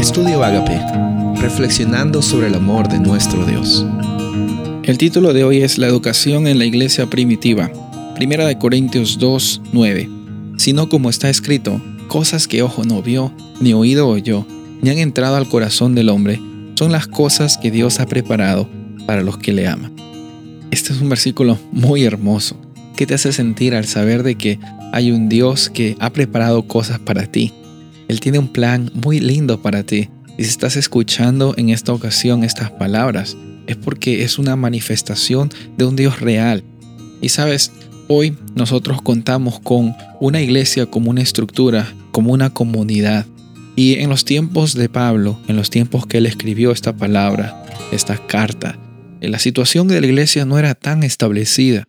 Estudio Agape, reflexionando sobre el amor de nuestro Dios. El título de hoy es La educación en la iglesia primitiva. Primera de Corintios 2, 9. Sino como está escrito, cosas que ojo no vio, ni oído oyó, ni han entrado al corazón del hombre, son las cosas que Dios ha preparado para los que le aman. Este es un versículo muy hermoso. ¿Qué te hace sentir al saber de que hay un Dios que ha preparado cosas para ti? Él tiene un plan muy lindo para ti. Y si estás escuchando en esta ocasión estas palabras, es porque es una manifestación de un Dios real. Y sabes, hoy nosotros contamos con una iglesia como una estructura, como una comunidad. Y en los tiempos de Pablo, en los tiempos que él escribió esta palabra, esta carta, la situación de la iglesia no era tan establecida.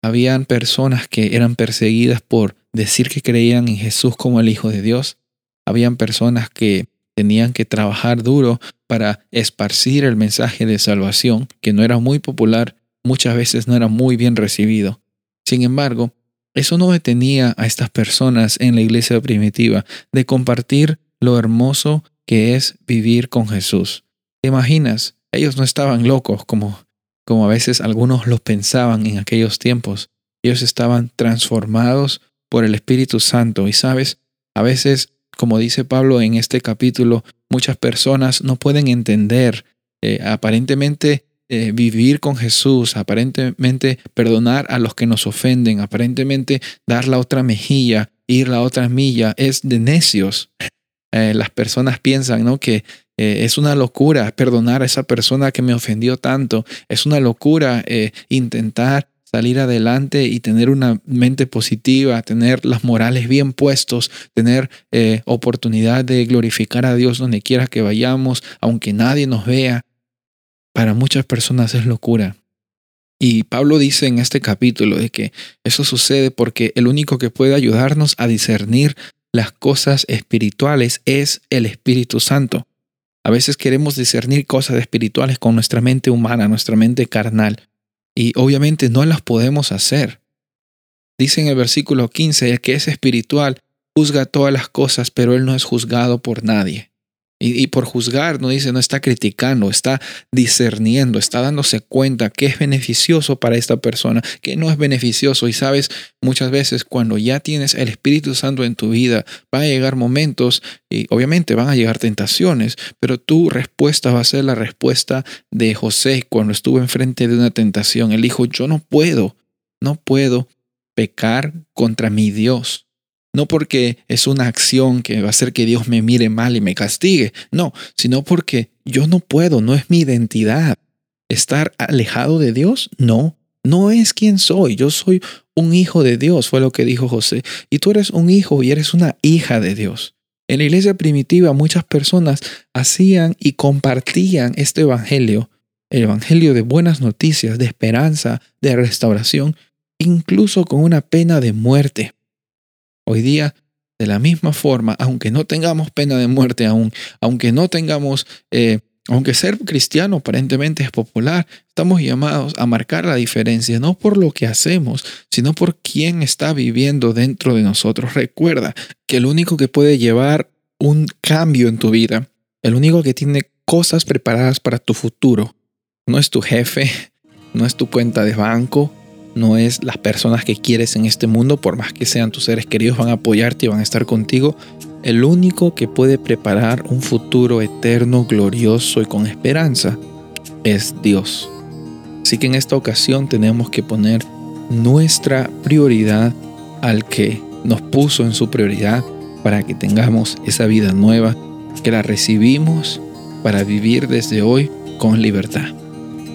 Habían personas que eran perseguidas por decir que creían en Jesús como el Hijo de Dios habían personas que tenían que trabajar duro para esparcir el mensaje de salvación, que no era muy popular, muchas veces no era muy bien recibido. Sin embargo, eso no detenía a estas personas en la iglesia primitiva de compartir lo hermoso que es vivir con Jesús. ¿Te imaginas? Ellos no estaban locos como, como a veces algunos lo pensaban en aquellos tiempos. Ellos estaban transformados por el Espíritu Santo y sabes, a veces como dice Pablo en este capítulo, muchas personas no pueden entender eh, aparentemente eh, vivir con Jesús, aparentemente perdonar a los que nos ofenden, aparentemente dar la otra mejilla, ir la otra milla, es de necios. Eh, las personas piensan ¿no? que es una locura perdonar a esa persona que me ofendió tanto, es una locura intentar salir adelante y tener una mente positiva, tener las morales bien puestos, tener eh, oportunidad de glorificar a Dios donde quiera que vayamos, aunque nadie nos vea, para muchas personas es locura. Y Pablo dice en este capítulo de que eso sucede porque el único que puede ayudarnos a discernir las cosas espirituales es el Espíritu Santo. A veces queremos discernir cosas espirituales con nuestra mente humana, nuestra mente carnal, y obviamente no las podemos hacer. Dice en el versículo 15, el que es espiritual juzga todas las cosas, pero él no es juzgado por nadie. Y, por juzgar no dice, no está criticando, está discerniendo, está dándose cuenta que es beneficioso para esta persona, que no es beneficioso. Y sabes, muchas veces cuando ya tienes el Espíritu Santo en tu vida, van a llegar momentos y obviamente van a llegar tentaciones, pero tu respuesta va a ser la respuesta de José cuando estuvo enfrente de una tentación. Él dijo, yo no puedo, no puedo pecar contra mi Dios. No porque es una acción que va a hacer que Dios me mire mal y me castigue, no, sino porque yo no puedo, no es mi identidad. Estar alejado de Dios, no, no es quien soy, yo soy un hijo de Dios, fue lo que dijo José, y tú eres un hijo y eres una hija de Dios. En la iglesia primitiva muchas personas hacían y compartían este evangelio, el evangelio de buenas noticias, de esperanza, de restauración, incluso con una pena de muerte. Hoy día, de la misma forma, aunque no tengamos pena de muerte aún, aunque no tengamos, eh, aunque ser cristiano aparentemente es popular, estamos llamados a marcar la diferencia, no por lo que hacemos, sino por quién está viviendo dentro de nosotros. Recuerda que el único que puede llevar un cambio en tu vida, el único que tiene cosas preparadas para tu futuro, no es tu jefe, no es tu cuenta de banco, no es las personas que quieres en este mundo, por más que sean tus seres queridos, van a apoyarte y van a estar contigo. El único que puede preparar un futuro eterno, glorioso y con esperanza es Dios. Así que en esta ocasión tenemos que poner nuestra prioridad al que nos puso en su prioridad para que tengamos esa vida nueva, que la recibimos para vivir desde hoy con libertad.